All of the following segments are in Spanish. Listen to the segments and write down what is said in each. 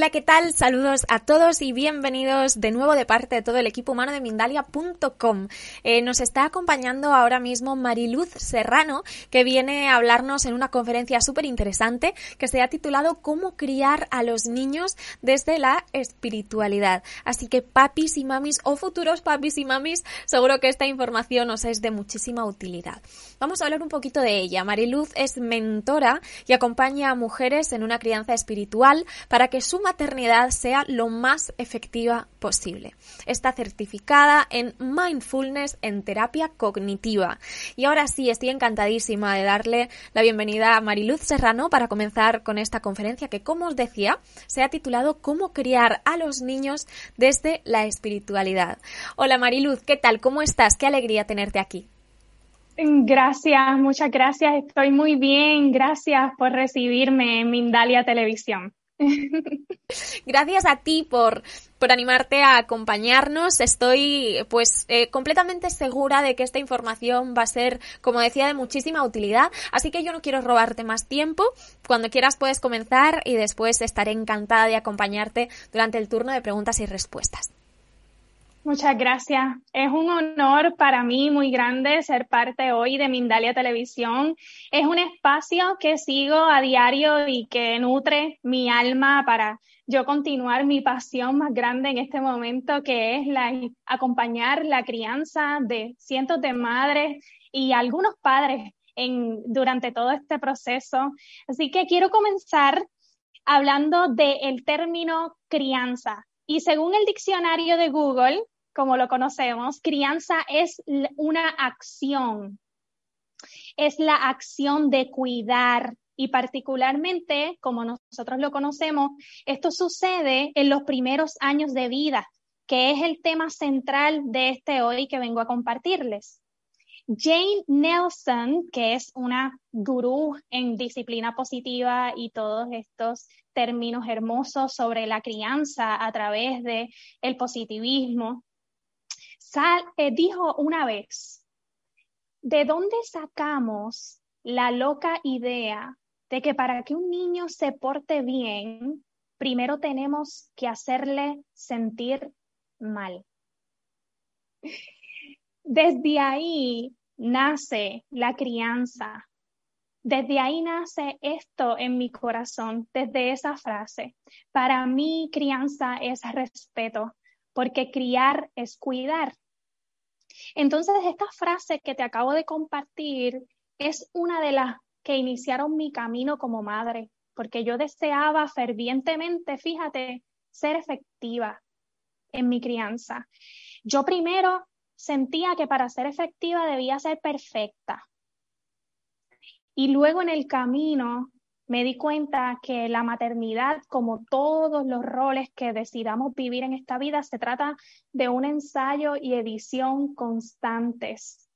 Hola, ¿qué tal? Saludos a todos y bienvenidos de nuevo de parte de todo el equipo humano de Mindalia.com. Eh, nos está acompañando ahora mismo Mariluz Serrano, que viene a hablarnos en una conferencia súper interesante que se ha titulado Cómo criar a los niños desde la espiritualidad. Así que papis y mamis o futuros papis y mamis, seguro que esta información os es de muchísima utilidad. Vamos a hablar un poquito de ella. Mariluz es mentora y acompaña a mujeres en una crianza espiritual para que su maternidad sea lo más efectiva posible. Está certificada en mindfulness en terapia cognitiva. Y ahora sí, estoy encantadísima de darle la bienvenida a Mariluz Serrano para comenzar con esta conferencia que, como os decía, se ha titulado Cómo criar a los niños desde la espiritualidad. Hola Mariluz, ¿qué tal? ¿Cómo estás? Qué alegría tenerte aquí. Gracias, muchas gracias. Estoy muy bien. Gracias por recibirme en Mindalia Televisión. Gracias a ti por, por animarte a acompañarnos. Estoy pues eh, completamente segura de que esta información va a ser, como decía, de muchísima utilidad. Así que yo no quiero robarte más tiempo. Cuando quieras puedes comenzar y después estaré encantada de acompañarte durante el turno de preguntas y respuestas. Muchas gracias. Es un honor para mí muy grande ser parte hoy de Mindalia Televisión. Es un espacio que sigo a diario y que nutre mi alma para yo continuar mi pasión más grande en este momento, que es la, acompañar la crianza de cientos de madres y algunos padres en, durante todo este proceso. Así que quiero comenzar hablando del término crianza. Y según el diccionario de Google, como lo conocemos, crianza es una acción, es la acción de cuidar. Y particularmente, como nosotros lo conocemos, esto sucede en los primeros años de vida, que es el tema central de este hoy que vengo a compartirles. Jane Nelson, que es una gurú en disciplina positiva y todos estos términos hermosos sobre la crianza a través de el positivismo, eh, dijo una vez, ¿de dónde sacamos la loca idea de que para que un niño se porte bien, primero tenemos que hacerle sentir mal? Desde ahí nace la crianza. Desde ahí nace esto en mi corazón, desde esa frase. Para mí, crianza es respeto, porque criar es cuidar. Entonces, esta frase que te acabo de compartir es una de las que iniciaron mi camino como madre, porque yo deseaba fervientemente, fíjate, ser efectiva en mi crianza. Yo primero sentía que para ser efectiva debía ser perfecta. Y luego en el camino me di cuenta que la maternidad, como todos los roles que decidamos vivir en esta vida, se trata de un ensayo y edición constantes.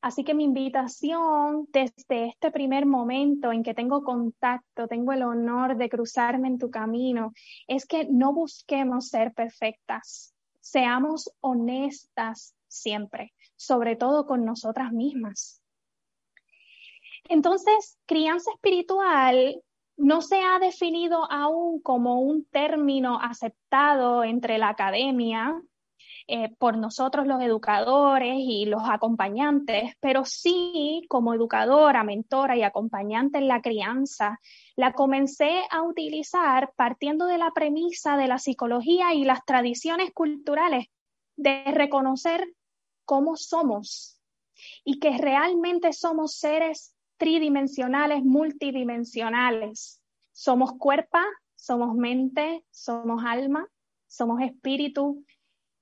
Así que mi invitación desde este primer momento en que tengo contacto, tengo el honor de cruzarme en tu camino, es que no busquemos ser perfectas, seamos honestas siempre, sobre todo con nosotras mismas. Entonces, crianza espiritual no se ha definido aún como un término aceptado entre la academia eh, por nosotros los educadores y los acompañantes, pero sí como educadora, mentora y acompañante en la crianza, la comencé a utilizar partiendo de la premisa de la psicología y las tradiciones culturales de reconocer cómo somos y que realmente somos seres tridimensionales, multidimensionales. Somos cuerpo, somos mente, somos alma, somos espíritu.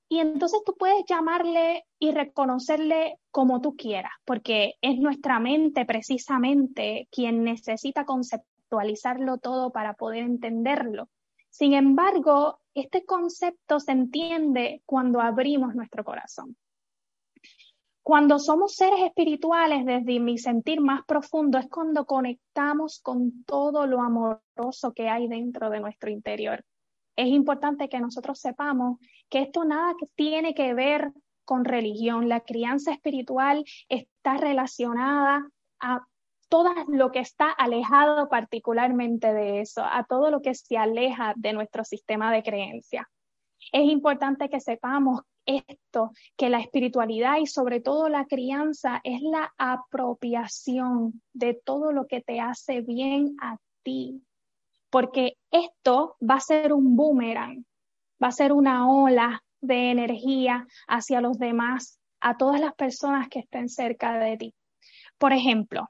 Y entonces tú puedes llamarle y reconocerle como tú quieras, porque es nuestra mente precisamente quien necesita conceptualizarlo todo para poder entenderlo. Sin embargo, este concepto se entiende cuando abrimos nuestro corazón. Cuando somos seres espirituales, desde mi sentir más profundo, es cuando conectamos con todo lo amoroso que hay dentro de nuestro interior. Es importante que nosotros sepamos que esto nada tiene que ver con religión. La crianza espiritual está relacionada a todo lo que está alejado particularmente de eso, a todo lo que se aleja de nuestro sistema de creencia. Es importante que sepamos esto, que la espiritualidad y sobre todo la crianza es la apropiación de todo lo que te hace bien a ti, porque esto va a ser un boomerang, va a ser una ola de energía hacia los demás, a todas las personas que estén cerca de ti. Por ejemplo,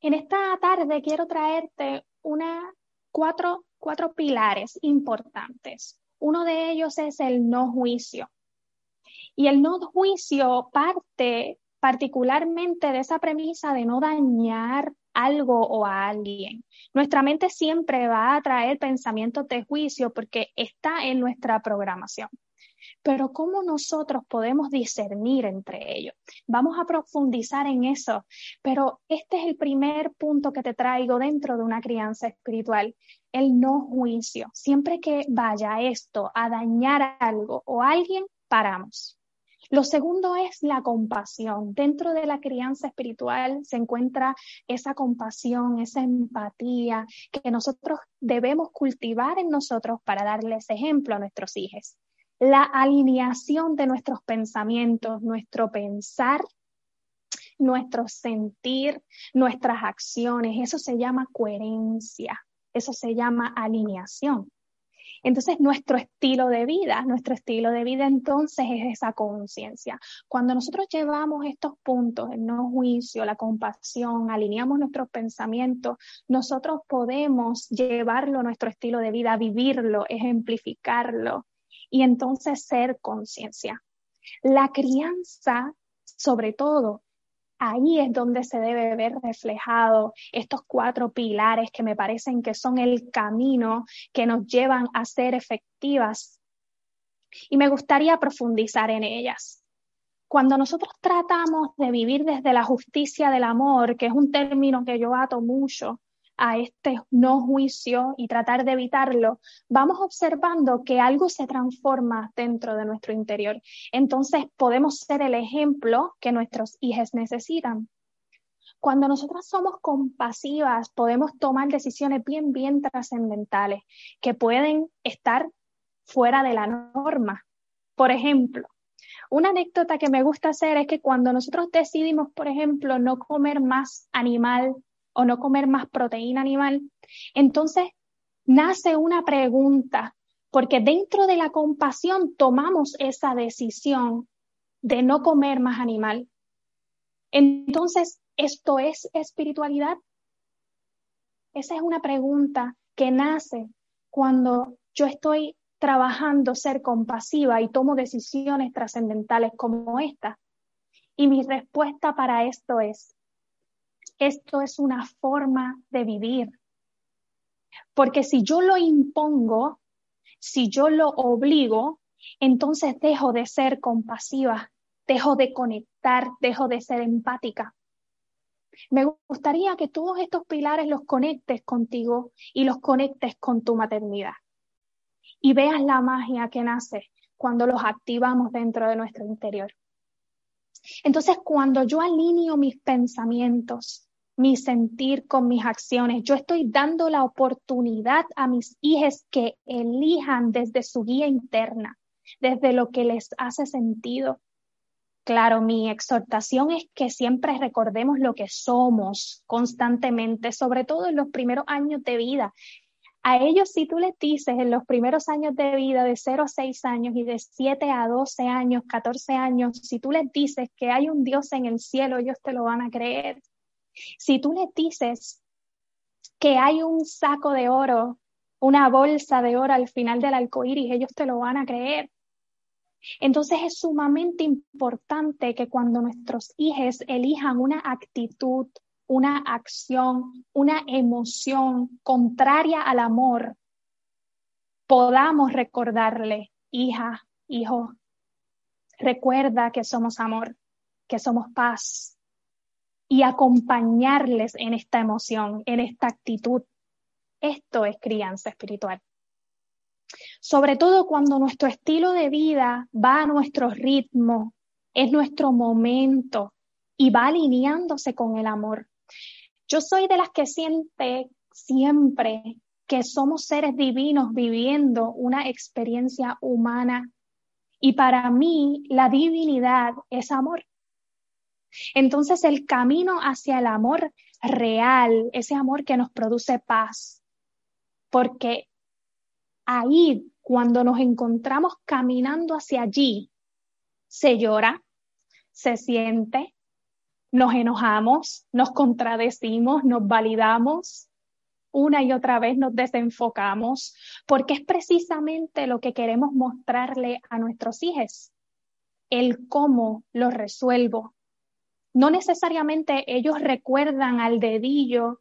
en esta tarde quiero traerte una, cuatro, cuatro pilares importantes. Uno de ellos es el no juicio. Y el no juicio parte particularmente de esa premisa de no dañar algo o a alguien. Nuestra mente siempre va a traer pensamientos de juicio porque está en nuestra programación. Pero ¿cómo nosotros podemos discernir entre ellos? Vamos a profundizar en eso, pero este es el primer punto que te traigo dentro de una crianza espiritual, el no juicio. Siempre que vaya esto a dañar algo o alguien, paramos. Lo segundo es la compasión. Dentro de la crianza espiritual se encuentra esa compasión, esa empatía que nosotros debemos cultivar en nosotros para darles ejemplo a nuestros hijos la alineación de nuestros pensamientos, nuestro pensar, nuestro sentir, nuestras acciones. Eso se llama coherencia, eso se llama alineación. Entonces, nuestro estilo de vida, nuestro estilo de vida entonces es esa conciencia. Cuando nosotros llevamos estos puntos, el no juicio, la compasión, alineamos nuestros pensamientos, nosotros podemos llevarlo a nuestro estilo de vida, vivirlo, ejemplificarlo, y entonces ser conciencia. La crianza, sobre todo, ahí es donde se debe ver reflejado estos cuatro pilares que me parecen que son el camino que nos llevan a ser efectivas. Y me gustaría profundizar en ellas. Cuando nosotros tratamos de vivir desde la justicia del amor, que es un término que yo ato mucho, a este no juicio y tratar de evitarlo, vamos observando que algo se transforma dentro de nuestro interior. Entonces podemos ser el ejemplo que nuestros hijos necesitan. Cuando nosotras somos compasivas, podemos tomar decisiones bien, bien trascendentales que pueden estar fuera de la norma. Por ejemplo, una anécdota que me gusta hacer es que cuando nosotros decidimos, por ejemplo, no comer más animal o no comer más proteína animal, entonces nace una pregunta, porque dentro de la compasión tomamos esa decisión de no comer más animal. Entonces, ¿esto es espiritualidad? Esa es una pregunta que nace cuando yo estoy trabajando ser compasiva y tomo decisiones trascendentales como esta. Y mi respuesta para esto es, esto es una forma de vivir. Porque si yo lo impongo, si yo lo obligo, entonces dejo de ser compasiva, dejo de conectar, dejo de ser empática. Me gustaría que todos estos pilares los conectes contigo y los conectes con tu maternidad. Y veas la magia que nace cuando los activamos dentro de nuestro interior. Entonces, cuando yo alineo mis pensamientos, mi sentir con mis acciones. Yo estoy dando la oportunidad a mis hijos que elijan desde su guía interna, desde lo que les hace sentido. Claro, mi exhortación es que siempre recordemos lo que somos constantemente, sobre todo en los primeros años de vida. A ellos, si tú les dices en los primeros años de vida, de 0 a 6 años y de 7 a 12 años, 14 años, si tú les dices que hay un Dios en el cielo, ellos te lo van a creer. Si tú les dices que hay un saco de oro, una bolsa de oro al final del arco ellos te lo van a creer. Entonces es sumamente importante que cuando nuestros hijos elijan una actitud, una acción, una emoción contraria al amor, podamos recordarle, hija, hijo, recuerda que somos amor, que somos paz, y acompañarles en esta emoción, en esta actitud. Esto es crianza espiritual. Sobre todo cuando nuestro estilo de vida va a nuestro ritmo, es nuestro momento y va alineándose con el amor. Yo soy de las que siente siempre que somos seres divinos viviendo una experiencia humana. Y para mí la divinidad es amor. Entonces el camino hacia el amor real, ese amor que nos produce paz, porque ahí cuando nos encontramos caminando hacia allí, se llora, se siente, nos enojamos, nos contradecimos, nos validamos, una y otra vez nos desenfocamos, porque es precisamente lo que queremos mostrarle a nuestros hijos, el cómo lo resuelvo. No necesariamente ellos recuerdan al dedillo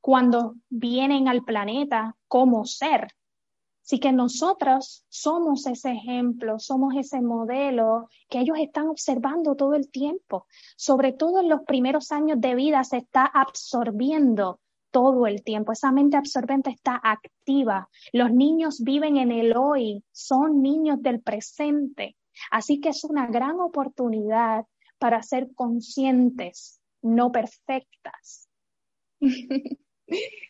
cuando vienen al planeta cómo ser, Así que nosotros somos ese ejemplo, somos ese modelo que ellos están observando todo el tiempo. Sobre todo en los primeros años de vida se está absorbiendo todo el tiempo. Esa mente absorbente está activa. Los niños viven en el hoy, son niños del presente. Así que es una gran oportunidad para ser conscientes, no perfectas.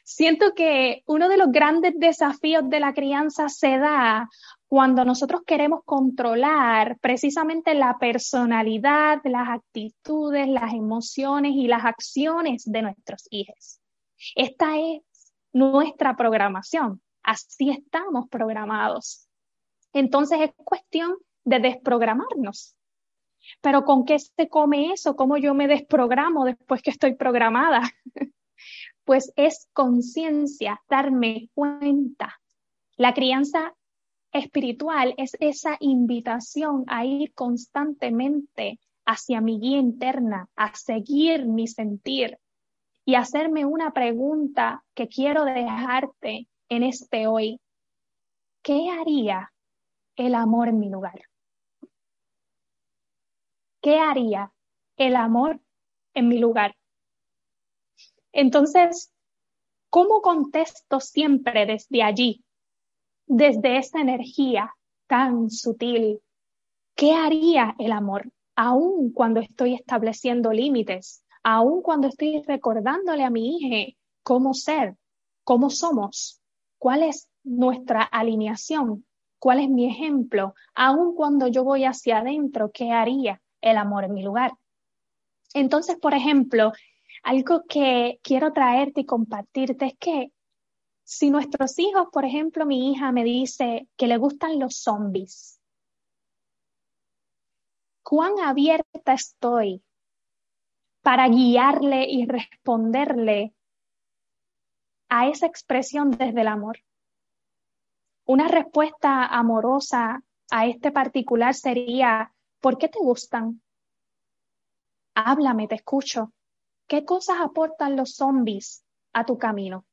Siento que uno de los grandes desafíos de la crianza se da cuando nosotros queremos controlar precisamente la personalidad, las actitudes, las emociones y las acciones de nuestros hijos. Esta es nuestra programación. Así estamos programados. Entonces es cuestión de desprogramarnos. Pero ¿con qué se come eso? ¿Cómo yo me desprogramo después que estoy programada? pues es conciencia, darme cuenta. La crianza espiritual es esa invitación a ir constantemente hacia mi guía interna, a seguir mi sentir y hacerme una pregunta que quiero dejarte en este hoy. ¿Qué haría el amor en mi lugar? ¿Qué haría el amor en mi lugar? Entonces, ¿cómo contesto siempre desde allí, desde esa energía tan sutil? ¿Qué haría el amor aun cuando estoy estableciendo límites, aun cuando estoy recordándole a mi hija cómo ser, cómo somos, cuál es nuestra alineación, cuál es mi ejemplo, aun cuando yo voy hacia adentro, ¿qué haría el amor en mi lugar? Entonces, por ejemplo, algo que quiero traerte y compartirte es que si nuestros hijos, por ejemplo, mi hija me dice que le gustan los zombies, ¿cuán abierta estoy para guiarle y responderle a esa expresión desde el amor? Una respuesta amorosa a este particular sería, ¿por qué te gustan? Háblame, te escucho. ¿Qué cosas aportan los zombies a tu camino?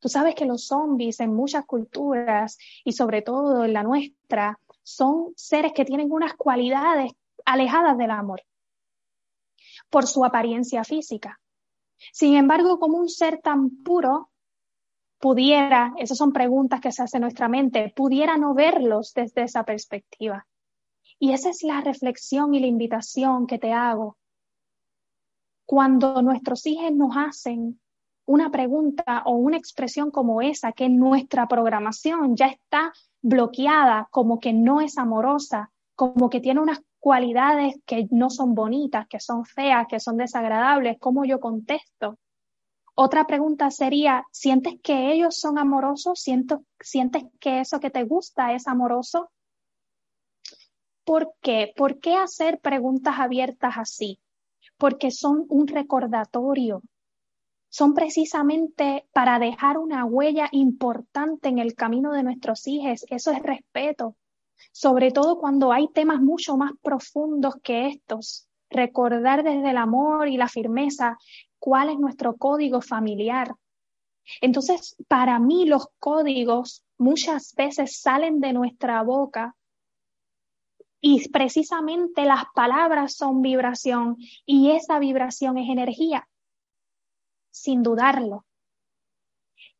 Tú sabes que los zombies en muchas culturas y sobre todo en la nuestra son seres que tienen unas cualidades alejadas del amor por su apariencia física. Sin embargo, como un ser tan puro pudiera, esas son preguntas que se hace en nuestra mente, pudiera no verlos desde esa perspectiva. Y esa es la reflexión y la invitación que te hago cuando nuestros hijos nos hacen una pregunta o una expresión como esa, que nuestra programación ya está bloqueada, como que no es amorosa, como que tiene unas cualidades que no son bonitas, que son feas, que son desagradables, ¿cómo yo contesto? Otra pregunta sería, ¿sientes que ellos son amorosos? ¿Sientes que eso que te gusta es amoroso? ¿Por qué? ¿Por qué hacer preguntas abiertas así? porque son un recordatorio, son precisamente para dejar una huella importante en el camino de nuestros hijos. Eso es respeto, sobre todo cuando hay temas mucho más profundos que estos. Recordar desde el amor y la firmeza cuál es nuestro código familiar. Entonces, para mí los códigos muchas veces salen de nuestra boca y precisamente las palabras son vibración y esa vibración es energía, sin dudarlo.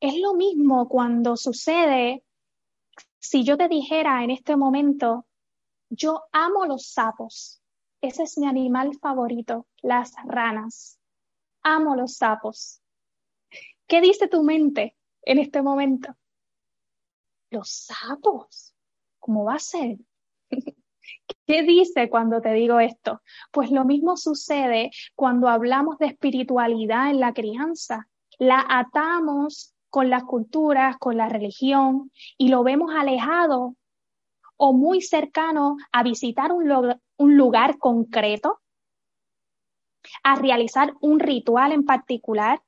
Es lo mismo cuando sucede, si yo te dijera en este momento, yo amo los sapos, ese es mi animal favorito, las ranas. amo los sapos. ¿Qué dice tu mente en este momento? Los sapos. ¿Cómo va a ser? ¿Qué dice cuando te digo esto? Pues lo mismo sucede cuando hablamos de espiritualidad en la crianza. La atamos con las culturas, con la religión y lo vemos alejado o muy cercano a visitar un, lugar concreto, a realizar un ritual en particular,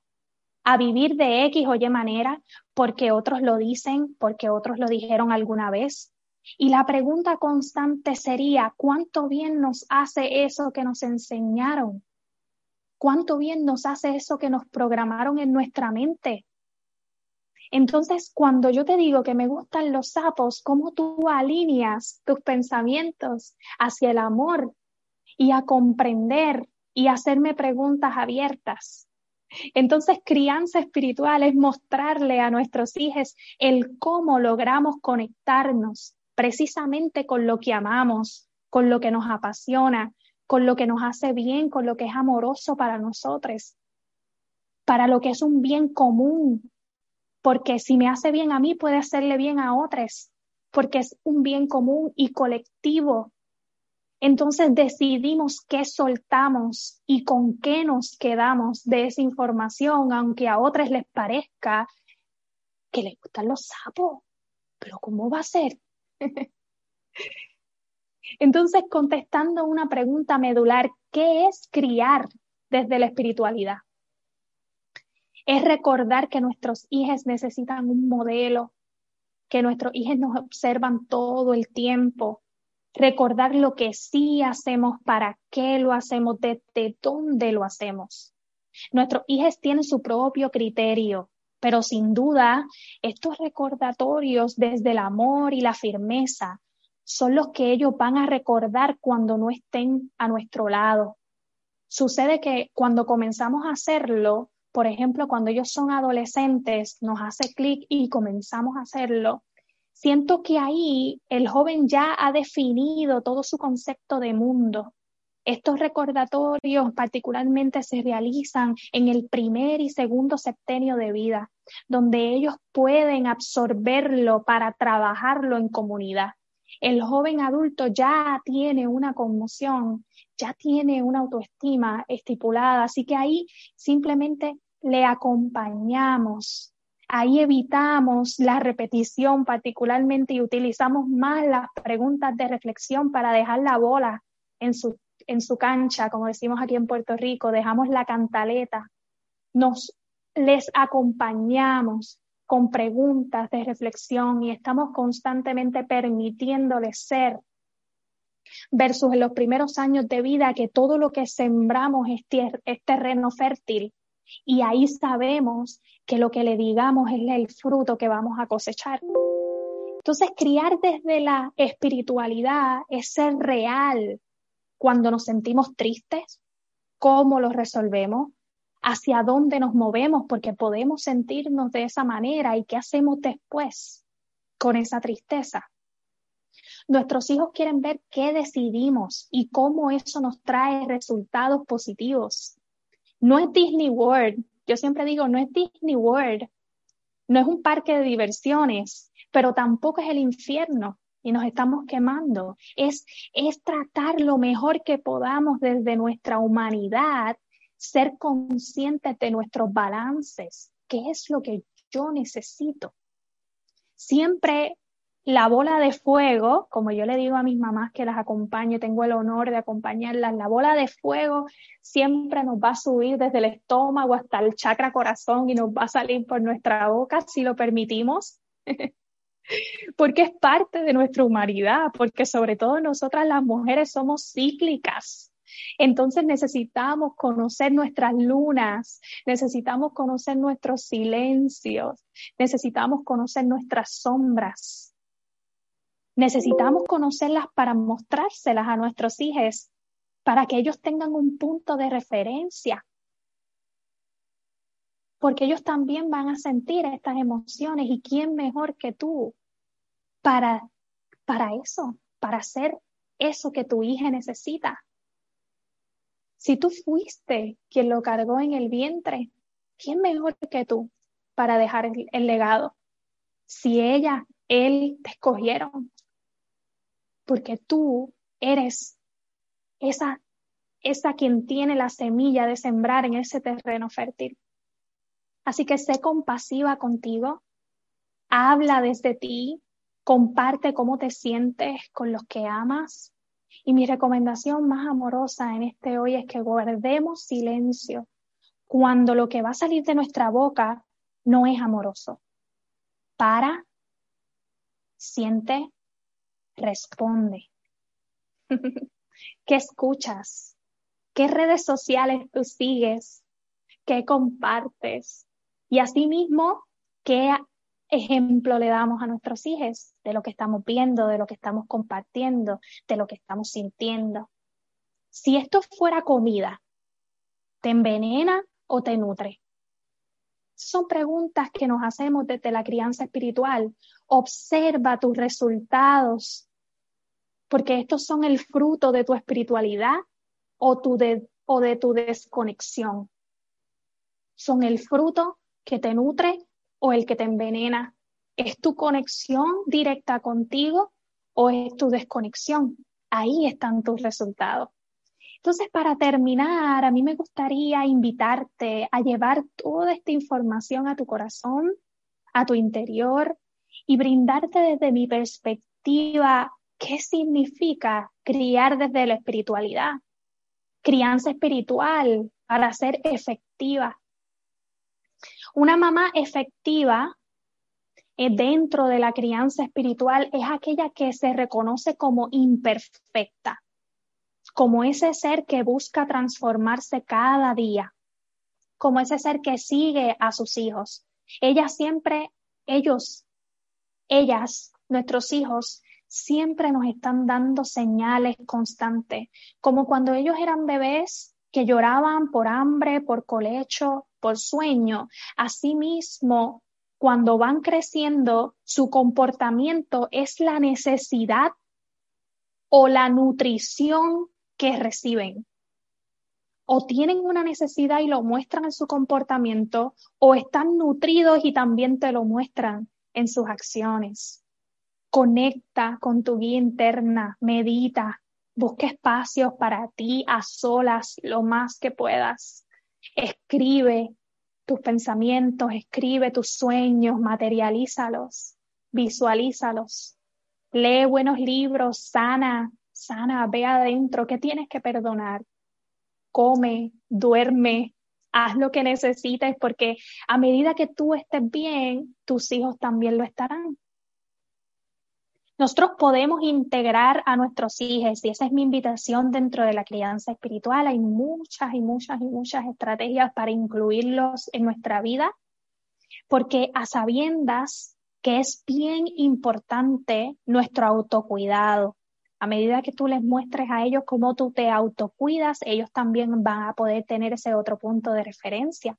a vivir de X o Y manera, porque otros lo dicen, porque otros lo dijeron alguna vez. Y la pregunta constante sería, ¿cuánto bien nos hace eso que nos enseñaron? ¿Cuánto bien nos hace eso que nos programaron en nuestra mente? Entonces, cuando yo te digo que me gustan los sapos, ¿cómo tú alineas tus pensamientos hacia el amor y a comprender y hacerme preguntas abiertas? Entonces, crianza espiritual es mostrarle a nuestros hijos el cómo logramos conectarnos precisamente con lo que amamos, con lo que nos apasiona, con lo que nos hace bien, con lo que es amoroso para nosotros, para lo que es un bien común, porque si me hace bien a mí, puede hacerle bien a otros, porque es un bien común y colectivo. Entonces decidimos qué soltamos y con qué nos quedamos de esa información, aunque a otros les parezca que les gustan los sapos. Pero ¿cómo va a ser? Entonces, contestando una pregunta medular, ¿qué es criar desde la espiritualidad? Es recordar que nuestros hijos necesitan un modelo, que nuestros hijos nos observan todo el tiempo, recordar lo que sí hacemos, para qué lo hacemos, desde dónde lo hacemos. Nuestros hijos tienen su propio criterio, pero sin duda estos recordatorios desde el amor y la firmeza son los que ellos van a recordar cuando no estén a nuestro lado. Sucede que cuando comenzamos a hacerlo, por ejemplo, cuando ellos son adolescentes, nos hace clic y comenzamos a hacerlo, siento que ahí el joven ya ha definido todo su concepto de mundo. Estos recordatorios particularmente se realizan en el primer y segundo septenio de vida, donde ellos pueden absorberlo para trabajarlo en comunidad. El joven adulto ya tiene una conmoción, ya tiene una autoestima estipulada, así que ahí simplemente le acompañamos. Ahí evitamos la repetición particularmente y utilizamos más las preguntas de reflexión para dejar la bola en su, en su cancha, como decimos aquí en Puerto Rico, dejamos la cantaleta, nos les acompañamos con preguntas de reflexión y estamos constantemente permitiéndoles ser versus en los primeros años de vida que todo lo que sembramos es, es terreno fértil y ahí sabemos que lo que le digamos es el fruto que vamos a cosechar. Entonces, criar desde la espiritualidad es ser real cuando nos sentimos tristes, cómo lo resolvemos, hacia dónde nos movemos, porque podemos sentirnos de esa manera y qué hacemos después con esa tristeza. Nuestros hijos quieren ver qué decidimos y cómo eso nos trae resultados positivos. No es Disney World. Yo siempre digo, no es Disney World. No es un parque de diversiones, pero tampoco es el infierno y nos estamos quemando. Es, es tratar lo mejor que podamos desde nuestra humanidad, ser conscientes de nuestros balances. ¿Qué es lo que yo necesito? Siempre la bola de fuego, como yo le digo a mis mamás que las acompaño, tengo el honor de acompañarlas, la bola de fuego siempre nos va a subir desde el estómago hasta el chakra corazón y nos va a salir por nuestra boca si lo permitimos. porque es parte de nuestra humanidad, porque sobre todo nosotras las mujeres somos cíclicas. Entonces necesitamos conocer nuestras lunas, necesitamos conocer nuestros silencios, necesitamos conocer nuestras sombras. Necesitamos conocerlas para mostrárselas a nuestros hijos, para que ellos tengan un punto de referencia. Porque ellos también van a sentir estas emociones y quién mejor que tú para, para eso, para hacer eso que tu hija necesita. Si tú fuiste quien lo cargó en el vientre, ¿quién mejor que tú para dejar el, legado? Si ella, él te escogieron, porque tú eres esa, esa quien tiene la semilla de sembrar en ese terreno fértil. Así que sé compasiva contigo, habla desde ti, comparte cómo te sientes con los que amas. Y mi recomendación más amorosa en este hoy es que guardemos silencio cuando lo que va a salir de nuestra boca no es amoroso. Para, siente, responde. ¿Qué escuchas? ¿Qué redes sociales tú sigues? ¿Qué compartes? Y asimismo, ¿qué ejemplo le damos a nuestros hijos de lo que estamos viendo, de lo que estamos compartiendo, de lo que estamos sintiendo? Si esto fuera comida, ¿te envenena o te nutre? Son preguntas que nos hacemos desde la crianza espiritual. Observa tus resultados, porque estos son el fruto de tu espiritualidad o, tu de, o de tu desconexión. Son el fruto que te nutre o el que te envenena. ¿Es tu conexión directa contigo o es tu desconexión? Ahí están tus resultados. Entonces, para terminar, a mí me gustaría invitarte a llevar toda esta información a tu corazón, a tu interior y brindarte desde mi perspectiva qué significa criar desde la espiritualidad, crianza espiritual para ser efectiva. Una mamá efectiva eh, dentro de la crianza espiritual es aquella que se reconoce como imperfecta, como ese ser que busca transformarse cada día, como ese ser que sigue a sus hijos. Ella siempre, ellos, ellas, nuestros hijos, siempre nos están dando señales constantes, como cuando ellos eran bebés que lloraban por hambre, por colecho, por sueño. Asimismo, cuando van creciendo, su comportamiento es la necesidad o la nutrición que reciben. O tienen una necesidad y lo muestran en su comportamiento, o están nutridos y también te lo muestran en sus acciones. Conecta con tu guía interna, medita, busca espacios para ti a solas lo más que puedas. Escribe tus pensamientos, escribe tus sueños, materialízalos, visualízalos. Lee buenos libros, sana, sana, ve adentro, ¿qué tienes que perdonar? Come, duerme, haz lo que necesites, porque a medida que tú estés bien, tus hijos también lo estarán. Nosotros podemos integrar a nuestros hijos y esa es mi invitación dentro de la crianza espiritual. Hay muchas y muchas y muchas estrategias para incluirlos en nuestra vida, porque a sabiendas que es bien importante nuestro autocuidado. A medida que tú les muestres a ellos cómo tú te autocuidas, ellos también van a poder tener ese otro punto de referencia.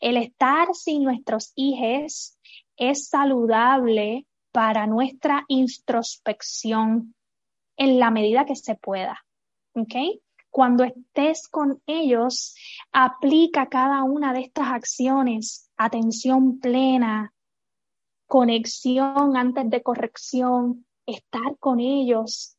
El estar sin nuestros hijos es saludable para nuestra introspección en la medida que se pueda. ¿Ok? Cuando estés con ellos, aplica cada una de estas acciones, atención plena, conexión antes de corrección, estar con ellos,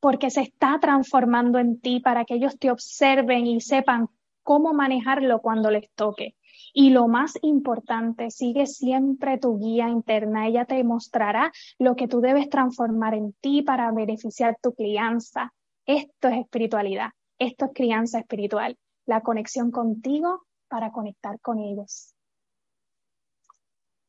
porque se está transformando en ti para que ellos te observen y sepan cómo manejarlo cuando les toque. Y lo más importante, sigue siempre tu guía interna. Ella te mostrará lo que tú debes transformar en ti para beneficiar tu crianza. Esto es espiritualidad. Esto es crianza espiritual. La conexión contigo para conectar con ellos.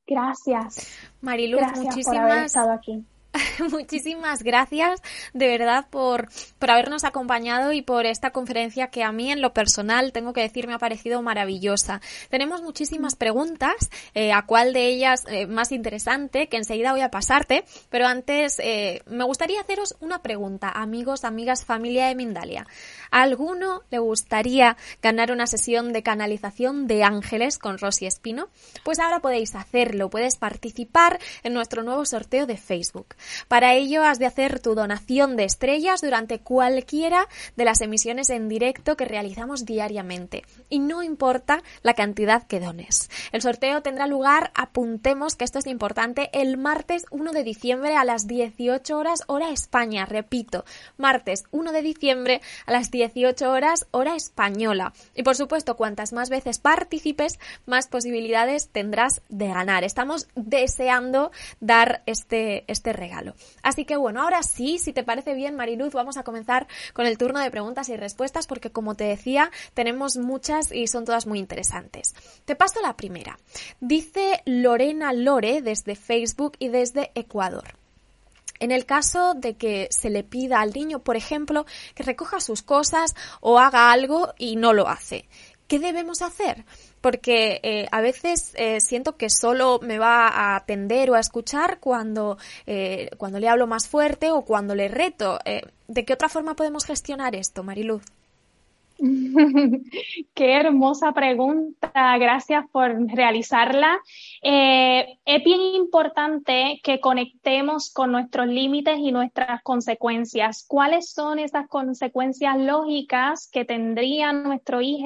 Gracias. Mariluz, Gracias muchísimas por haber estado aquí. Muchísimas gracias de verdad por, por habernos acompañado y por esta conferencia que a mí en lo personal tengo que decir me ha parecido maravillosa. Tenemos muchísimas preguntas, eh, a cuál de ellas eh, más interesante, que enseguida voy a pasarte, pero antes eh, me gustaría haceros una pregunta, amigos, amigas, familia de Mindalia. ¿A alguno le gustaría ganar una sesión de canalización de ángeles con Rosy Espino? Pues ahora podéis hacerlo, puedes participar en nuestro nuevo sorteo de Facebook. Para ello has de hacer tu donación de estrellas durante cualquiera de las emisiones en directo que realizamos diariamente. Y no importa la cantidad que dones. El sorteo tendrá lugar, apuntemos que esto es importante, el martes 1 de diciembre a las 18 horas hora España. Repito, martes 1 de diciembre a las 18 horas hora española. Y por supuesto, cuantas más veces participes, más posibilidades tendrás de ganar. Estamos deseando dar este, este regalo. Así que bueno, ahora sí, si te parece bien, Mariluz, vamos a comenzar con el turno de preguntas y respuestas porque como te decía, tenemos muchas y son todas muy interesantes. Te paso la primera. Dice Lorena Lore desde Facebook y desde Ecuador. En el caso de que se le pida al niño, por ejemplo, que recoja sus cosas o haga algo y no lo hace, ¿qué debemos hacer? Porque eh, a veces eh, siento que solo me va a atender o a escuchar cuando, eh, cuando le hablo más fuerte o cuando le reto. ¿De qué otra forma podemos gestionar esto, Mariluz? Qué hermosa pregunta, gracias por realizarla. Eh, es bien importante que conectemos con nuestros límites y nuestras consecuencias. ¿Cuáles son esas consecuencias lógicas que tendría nuestro hijo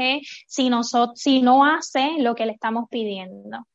si, si no hace lo que le estamos pidiendo?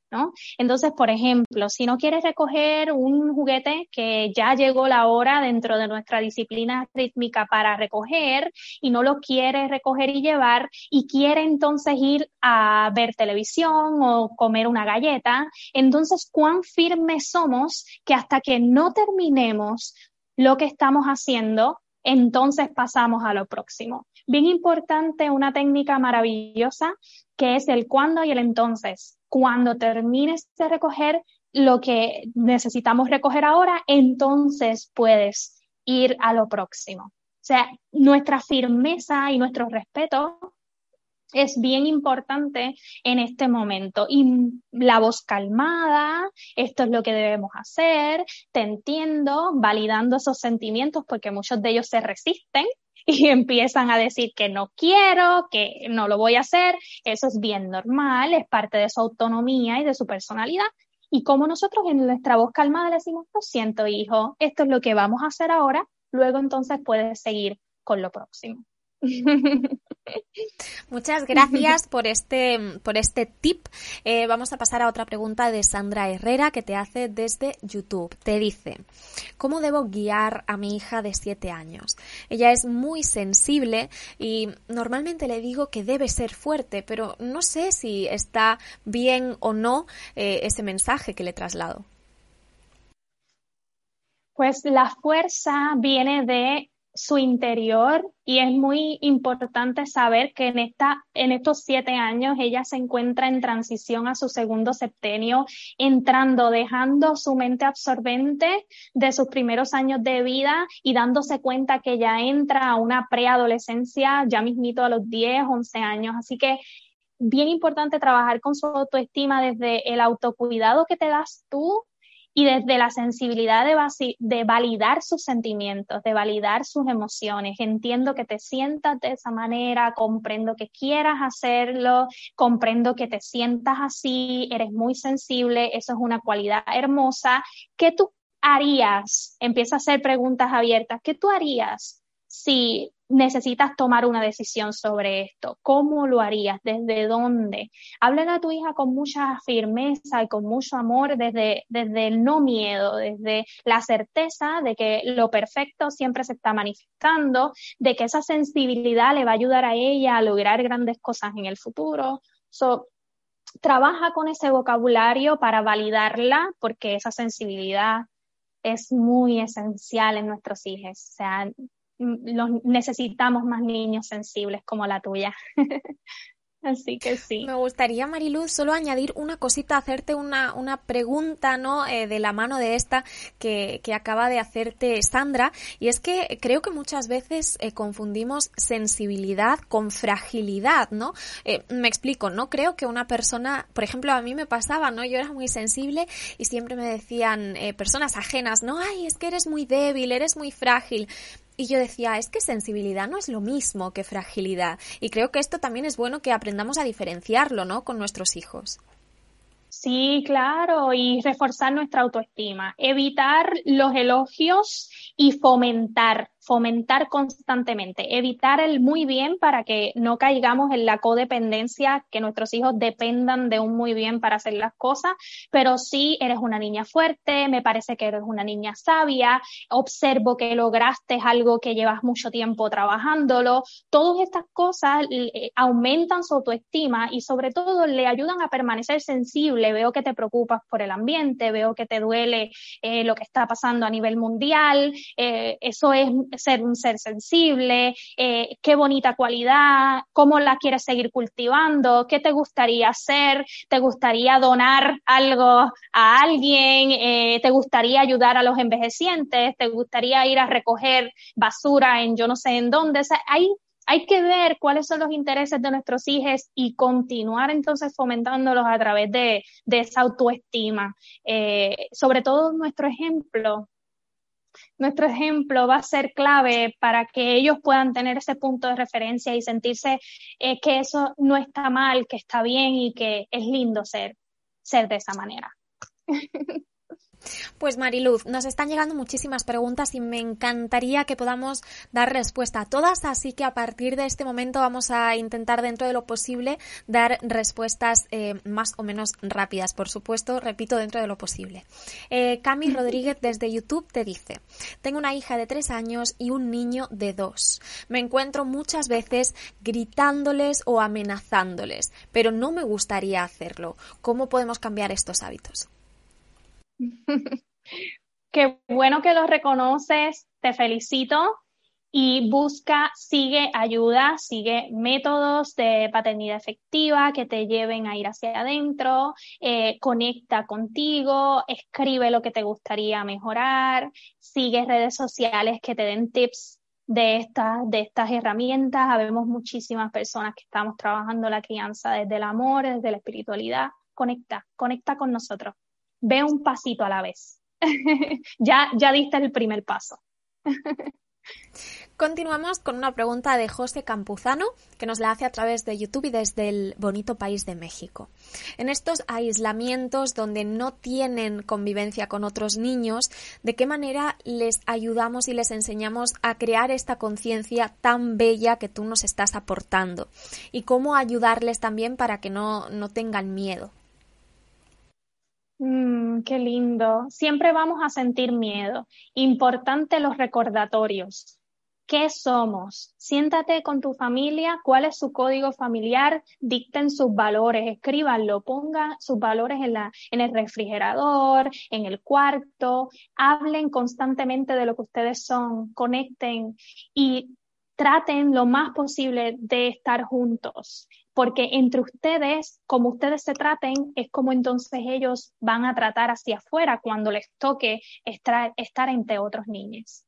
Entonces, por ejemplo, si no quieres recoger un juguete que ya llegó la hora dentro de nuestra disciplina rítmica para recoger y no lo quiere recoger y llevar y quiere entonces ir a ver televisión o comer una galleta, entonces cuán firmes somos que hasta que no terminemos lo que estamos haciendo, entonces pasamos a lo próximo. Bien importante, una técnica maravillosa que es el cuándo y el entonces cuando termines de recoger lo que necesitamos recoger ahora, entonces puedes ir a lo próximo. O sea, nuestra firmeza y nuestro respeto es bien importante en este momento. Y la voz calmada, esto es lo que debemos hacer, te entiendo, validando esos sentimientos porque muchos de ellos se resisten y empiezan a decir que no quiero, que no lo voy a hacer. Eso es bien normal, es parte de su autonomía y de su personalidad. Y como nosotros en nuestra voz calmada le decimos, lo siento, hijo, esto es lo que vamos a hacer ahora, luego entonces puedes seguir con lo próximo. Muchas gracias por este, por este tip. Eh, vamos a pasar a otra pregunta de Sandra Herrera que te hace desde YouTube. Te dice, ¿cómo debo guiar a mi hija de 7 años? Ella es muy sensible y normalmente le digo que debe ser fuerte, pero no sé si está bien o no eh, ese mensaje que le traslado. Pues la fuerza viene de su interior y es muy importante saber que en, esta, en estos siete años ella se encuentra en transición a su segundo septenio, entrando, dejando su mente absorbente de sus primeros años de vida y dándose cuenta que ya entra a una preadolescencia ya mismito a los 10, 11 años. Así que bien importante trabajar con su autoestima desde el autocuidado que te das tú y desde la sensibilidad de, de, validar sus sentimientos, de validar sus emociones. Entiendo que te sientas de esa manera, comprendo que quieras hacerlo, comprendo que te sientas así, eres muy sensible, eso es una cualidad hermosa. ¿Qué tú harías? Empieza a hacer preguntas abiertas. ¿Qué tú harías si necesitas tomar una decisión sobre esto. ¿Cómo lo harías? ¿Desde dónde? Háblale a tu hija con mucha firmeza y con mucho amor desde, desde el no miedo, desde la certeza de que lo perfecto siempre se está manifestando, de que esa sensibilidad le va a ayudar a ella a lograr grandes cosas en el futuro. So, trabaja con ese vocabulario para validarla porque esa sensibilidad es muy esencial en nuestros hijos. O sea, los, necesitamos más niños sensibles como la tuya. Así que sí. Me gustaría, Mariluz, solo añadir una cosita, hacerte una, una pregunta, ¿no? Eh, de la mano de esta que, que, acaba de hacerte Sandra. Y es que creo que muchas veces eh, confundimos sensibilidad con fragilidad, ¿no? Eh, me explico, ¿no? Creo que una persona, por ejemplo, a mí me pasaba, ¿no? Yo era muy sensible y siempre me decían personas ajenas, ¿no? Ay, es que eres muy débil, eres muy frágil. Y yo decía, es que sensibilidad no es lo mismo que fragilidad. Y creo que esto también es bueno que aprendamos a diferenciarlo, ¿no? Con nuestros hijos. Sí, claro, y reforzar nuestra autoestima, evitar los elogios y fomentar fomentar constantemente, evitar el muy bien para que no caigamos en la codependencia, que nuestros hijos dependan de un muy bien para hacer las cosas, pero sí eres una niña fuerte, me parece que eres una niña sabia, observo que lograste algo que llevas mucho tiempo trabajándolo, todas estas cosas eh, aumentan su autoestima y sobre todo le ayudan a permanecer sensible, veo que te preocupas por el ambiente, veo que te duele eh, lo que está pasando a nivel mundial, eh, eso es ser un ser sensible, eh, qué bonita cualidad, cómo la quieres seguir cultivando, qué te gustaría hacer, te gustaría donar algo a alguien, eh, te gustaría ayudar a los envejecientes, te gustaría ir a recoger basura en yo no sé en dónde. hay hay que ver cuáles son los intereses de nuestros hijos y continuar entonces fomentándolos a través de, esa autoestima. Eh, sobre todo nuestro ejemplo nuestro ejemplo va a ser clave para que ellos puedan tener ese punto de referencia y sentirse eh, que eso no está mal, que está bien y que es lindo ser, ser de esa manera. Pues Mariluz, nos están llegando muchísimas preguntas y me encantaría que podamos dar respuesta a todas, así que a partir de este momento vamos a intentar dentro de lo posible dar respuestas eh, más o menos rápidas, por supuesto, repito, dentro de lo posible. Eh, Cami Rodríguez desde YouTube te dice, tengo una hija de tres años y un niño de dos. Me encuentro muchas veces gritándoles o amenazándoles, pero no me gustaría hacerlo. ¿Cómo podemos cambiar estos hábitos? Qué bueno que lo reconoces, te felicito y busca, sigue ayuda, sigue métodos de paternidad efectiva que te lleven a ir hacia adentro, eh, conecta contigo, escribe lo que te gustaría mejorar, sigue redes sociales que te den tips de estas, de estas herramientas. Habemos muchísimas personas que estamos trabajando la crianza desde el amor, desde la espiritualidad. Conecta, conecta con nosotros ve un pasito a la vez. ya, ya diste el primer paso. Continuamos con una pregunta de José Campuzano, que nos la hace a través de YouTube y desde el bonito país de México. En estos aislamientos donde no tienen convivencia con otros niños, ¿de qué manera les ayudamos y les enseñamos a crear esta conciencia tan bella que tú nos estás aportando? ¿Y cómo ayudarles también para que no, no tengan miedo? Mm, qué lindo. Siempre vamos a sentir miedo. Importante los recordatorios. ¿Qué somos? Siéntate con tu familia, cuál es su código familiar, dicten sus valores, escríbanlo, pongan sus valores en, el refrigerador, en el cuarto, hablen constantemente de lo que ustedes son, conecten y traten lo más posible de estar juntos, porque entre ustedes, como ustedes se traten, es como entonces ellos van a tratar hacia afuera cuando les toque estar, estar entre otros niños.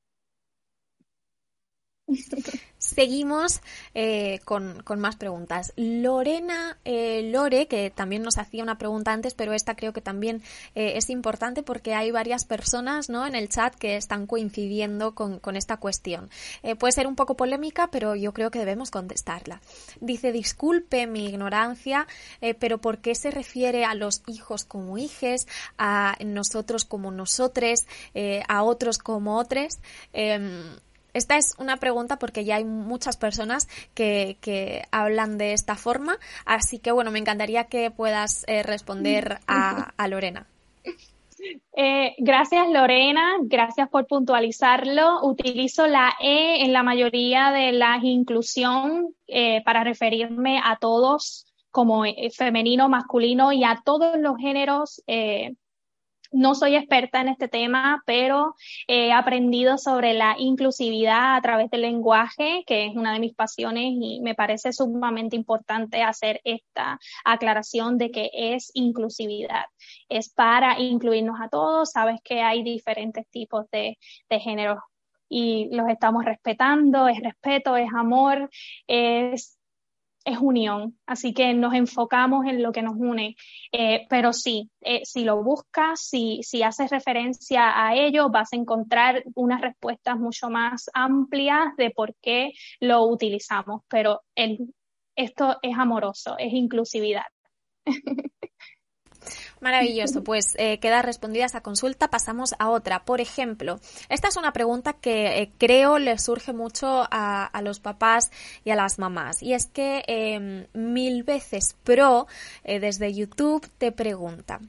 Seguimos eh, con, más preguntas. Lorena eh, Lore, que también nos hacía una pregunta antes, pero esta creo que también eh, es importante porque hay varias personas ¿no? en el chat que están coincidiendo con, esta cuestión. puede ser un poco polémica, pero yo creo que debemos contestarla. Dice, disculpe mi ignorancia, pero ¿por qué se refiere a los hijos como hijes, a nosotros como nosotres, a otros como otros? Esta es una pregunta porque ya hay muchas personas que, hablan de esta forma, así que bueno, me encantaría que puedas eh, responder a, Lorena. Eh, gracias Lorena, gracias por puntualizarlo. Utilizo la E en la mayoría de la inclusión eh, para referirme a todos como femenino, masculino y a todos los géneros no soy experta en este tema, pero he aprendido sobre la inclusividad a través del lenguaje, que es una de mis pasiones y me parece sumamente importante hacer esta aclaración de que es inclusividad. Es para incluirnos a todos. Sabes que hay diferentes tipos de, de géneros y los estamos respetando. Es respeto, es amor, es es unión, así que nos enfocamos en lo que nos une, eh, pero sí, eh, si lo buscas, si, si haces referencia a ello, vas a encontrar unas respuestas mucho más amplias de por qué lo utilizamos, pero el, esto es amoroso, es inclusividad. Maravilloso, pues eh, queda respondida esa consulta. Pasamos a otra. Por ejemplo, esta es una pregunta que eh, creo le surge mucho a, los papás y a las mamás. Y es que em, mil veces pro eh, desde YouTube te pregunta.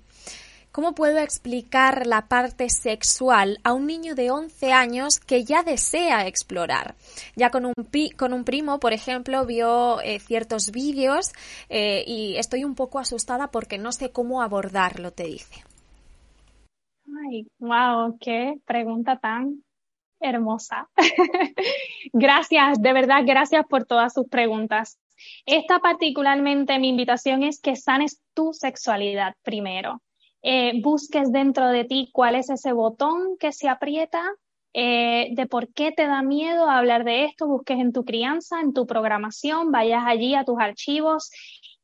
¿Cómo puedo explicar la parte sexual a un niño de 11 años que ya desea explorar? Ya con un, con un primo, por ejemplo, vio eh, ciertos vídeos eh, y estoy un poco asustada porque no sé cómo abordarlo, te dice. Ay, wow, qué pregunta tan hermosa. gracias, de verdad, gracias por todas sus preguntas. Esta particularmente mi invitación es que sanes tu sexualidad primero. Eh, busques dentro de ti cuál es ese botón que se aprieta, eh, de por qué te da miedo hablar de esto, busques en tu crianza, en tu programación, vayas allí a tus archivos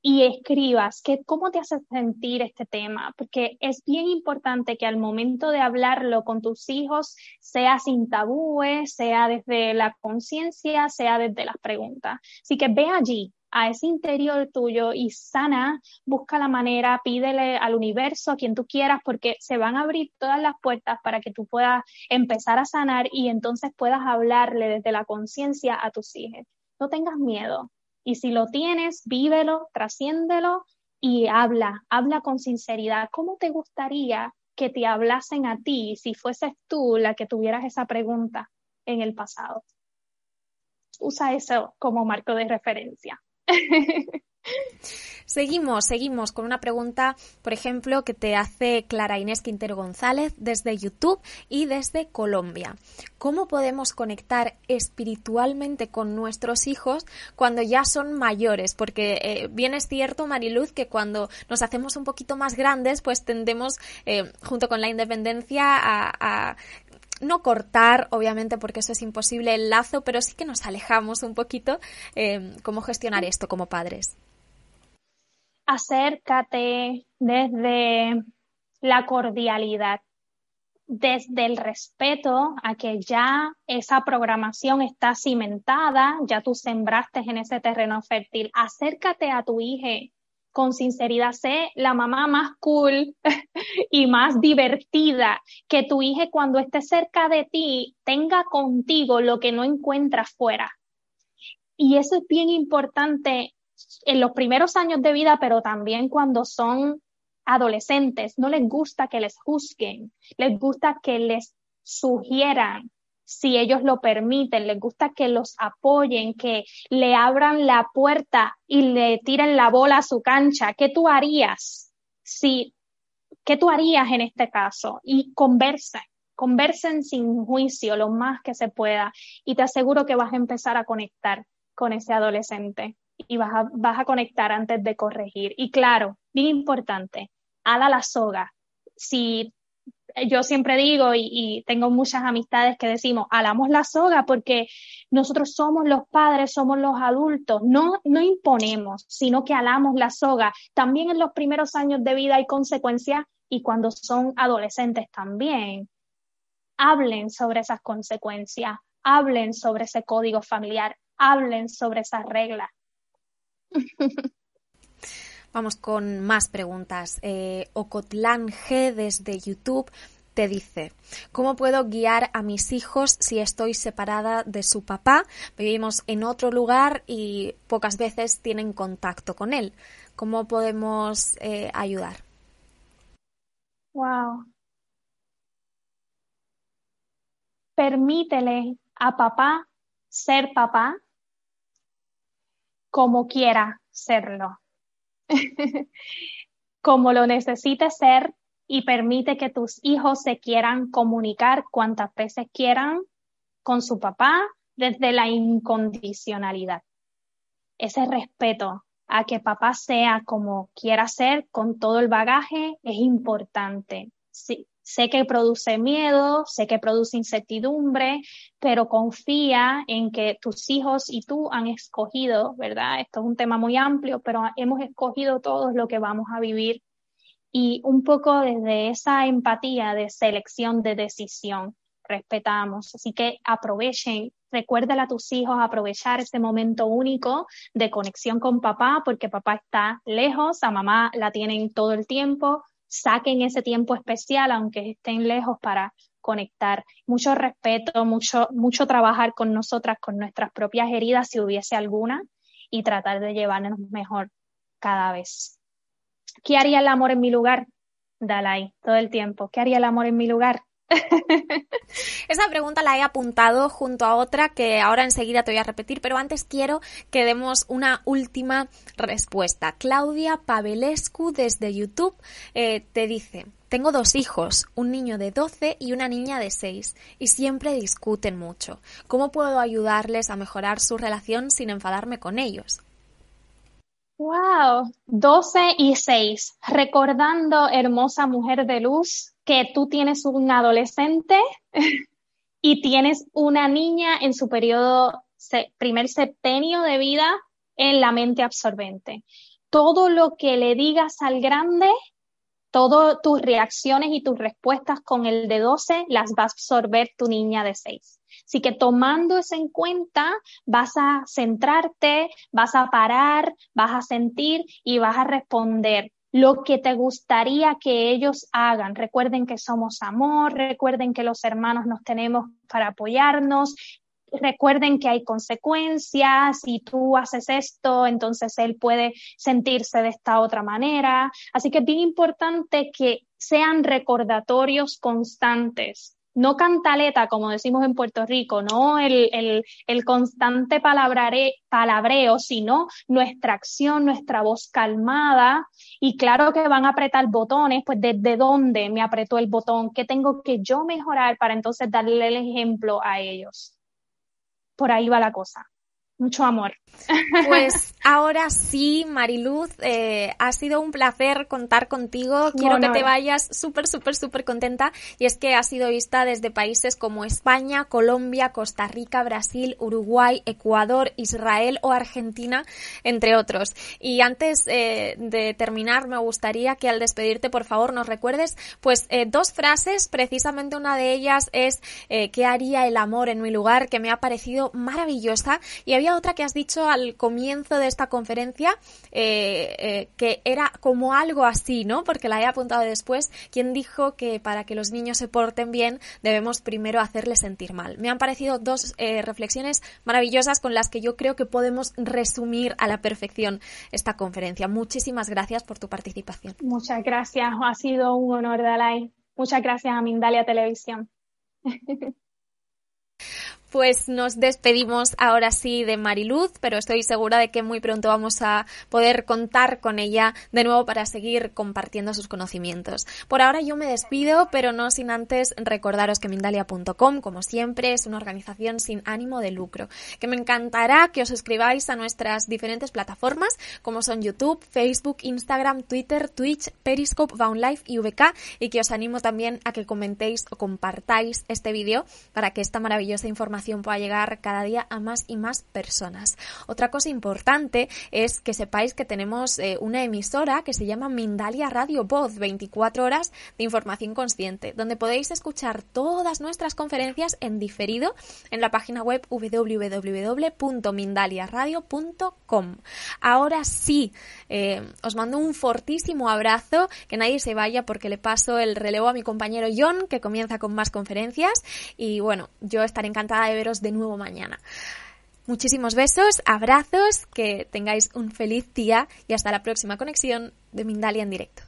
y escribas que, cómo te hace sentir este tema, porque es bien importante que al momento de hablarlo con tus hijos sea sin tabúes, sea desde la conciencia, sea desde las preguntas. Así que ve allí, a ese interior tuyo y sana, busca la manera, pídele al universo, a quien tú quieras, porque se van a abrir todas las puertas para que tú puedas empezar a sanar y entonces puedas hablarle desde la conciencia a tus hijos. No tengas miedo. Y si lo tienes, vívelo, trasciéndelo y habla, habla con sinceridad. ¿Cómo te gustaría que te hablasen a ti si fueses tú la que tuvieras esa pregunta en el pasado? Usa eso como marco de referencia. Seguimos, seguimos con una pregunta, por ejemplo, que te hace Clara Inés Quintero González desde YouTube y desde Colombia. ¿Cómo podemos conectar espiritualmente con nuestros hijos cuando ya son mayores? Porque eh, bien es cierto, Mariluz, que cuando nos hacemos un poquito más grandes, pues tendemos, eh, junto con la independencia, a no cortar, obviamente, porque eso es imposible, el lazo, pero sí que nos alejamos un poquito. Eh, ¿Cómo gestionar esto como padres? Acércate desde la cordialidad, desde el respeto a que ya esa programación está cimentada, ya tú sembraste en ese terreno fértil. Acércate a tu hija con sinceridad, sé la mamá más cool y más divertida, que tu hija cuando esté cerca de ti tenga contigo lo que no encuentra fuera. Y eso es bien importante en los primeros años de vida, pero también cuando son adolescentes. No les gusta que les juzguen, les gusta que les sugieran, si ellos lo permiten, les gusta que los apoyen, que le abran la puerta y le tiren la bola a su cancha. ¿Qué tú harías si, qué tú harías en este caso? Y conversen, conversen sin juicio lo más que se pueda y te aseguro que vas a empezar a conectar con ese adolescente y vas a, vas a conectar antes de corregir. Y claro, bien importante, ala la soga. Si yo siempre digo y, tengo muchas amistades que decimos, alamos la soga porque nosotros somos los padres, somos los adultos, no, no imponemos, sino que alamos la soga. También en los primeros años de vida hay consecuencias y cuando son adolescentes también. Hablen sobre esas consecuencias, hablen sobre ese código familiar, hablen sobre esas reglas. Vamos con más preguntas. Eh, Ocotlán G desde YouTube te dice, ¿cómo puedo guiar a mis hijos si estoy separada de su papá? Vivimos en otro lugar y pocas veces tienen contacto con él. ¿Cómo podemos eh, ayudar? Wow. Permítele a papá ser papá como quiera serlo. como lo necesite ser y permite que tus hijos se quieran comunicar cuantas veces quieran con su papá desde la incondicionalidad. Ese respeto a que papá sea como quiera ser con todo el bagaje es importante. Sí, Sé que produce miedo, sé que produce incertidumbre, pero confía en que tus hijos y tú han escogido, ¿verdad? Esto es un tema muy amplio, pero hemos escogido todos lo que vamos a vivir y un poco desde esa empatía de selección, de decisión, respetamos. Así que aprovechen, recuérdale a tus hijos aprovechar ese momento único de conexión con papá, porque papá está lejos, a mamá la tienen todo el tiempo, saquen ese tiempo especial, aunque estén lejos, para conectar. Mucho respeto, mucho, mucho trabajar con nosotras, con nuestras propias heridas, si hubiese alguna, y tratar de llevarnos mejor cada vez. ¿Qué haría el amor en mi lugar? Dalai, todo el tiempo. ¿Qué haría el amor en mi lugar? Esa pregunta la he apuntado junto a otra que ahora enseguida te voy a repetir, pero antes quiero que demos una última respuesta. Claudia Pavelescu desde YouTube eh, te dice, tengo dos hijos, un niño de 12 y una niña de 6, y siempre discuten mucho. ¿Cómo puedo ayudarles a mejorar su relación sin enfadarme con ellos? Wow, 12 y 6. Recordando, hermosa mujer de luz, que tú tienes un adolescente y tienes una niña en su periodo, primer septenio de vida en la mente absorbente. Todo lo que le digas al grande, todas tus reacciones y tus respuestas con el de 12 las va a absorber tu niña de 6. Así que tomando eso en cuenta, vas a centrarte, vas a parar, vas a sentir y vas a responder lo que te gustaría que ellos hagan. Recuerden que somos amor, recuerden que los hermanos nos tenemos para apoyarnos, recuerden que hay consecuencias, si tú haces esto, entonces él puede sentirse de esta otra manera. Así que es bien importante que sean recordatorios constantes no cantaleta, como decimos en Puerto Rico, no el, el, el constante palabreo, sino nuestra acción, nuestra voz calmada. Y claro que van a apretar botones, pues desde dónde me apretó el botón, qué tengo que yo mejorar para entonces darle el ejemplo a ellos. Por ahí va la cosa mucho amor. Pues ahora sí, Mariluz, eh, ha sido un placer contar contigo. Quiero que te vayas súper, súper, súper contenta. Y es que ha sido vista desde países como España, Colombia, Costa Rica, Brasil, Uruguay, Ecuador, Israel o Argentina, entre otros. Y antes eh, de terminar, me gustaría que al despedirte, por favor, nos recuerdes pues eh, dos frases. Precisamente una de ellas es ¿qué haría el amor en mi lugar? que me ha parecido maravillosa. Y había otra que has dicho al comienzo de esta conferencia, eh, eh, que era como algo así, ¿no? Porque la he apuntado después, quien dijo que para que los niños se porten bien debemos primero hacerles sentir mal. Me han parecido dos eh, reflexiones maravillosas con las que yo creo que podemos resumir a la perfección esta conferencia. Muchísimas gracias por tu participación. Muchas gracias, ha sido un honor, Dalai. Muchas gracias a Mindalia Televisión. Pues nos despedimos ahora sí de Mariluz, pero estoy segura de que muy pronto vamos a poder contar con ella de nuevo para seguir compartiendo sus conocimientos. Por ahora yo me despido, pero no sin antes recordaros que Mindalia.com, como siempre, es una organización sin ánimo de lucro, que me encantará que os suscribáis a nuestras diferentes plataformas, como son YouTube, Facebook, Instagram, Twitter, Twitch, Periscope, Life y VK, y que os animo también a que comentéis o compartáis este vídeo para que esta maravillosa información pueda llegar cada día a más y más personas. Otra cosa importante es que sepáis que tenemos eh, una emisora que se llama Mindalia Radio Voz, 24 horas de información consciente, donde podéis escuchar todas nuestras conferencias en diferido en la página web www.mindaliaradio.com. Ahora sí, eh, os mando un fortísimo abrazo, que nadie se vaya porque le paso el relevo a mi compañero John, que comienza con más conferencias. Y bueno, yo estaré encantada de veros de nuevo mañana. Muchísimos besos, abrazos, que tengáis un feliz día y hasta la próxima conexión de Mindalia en directo.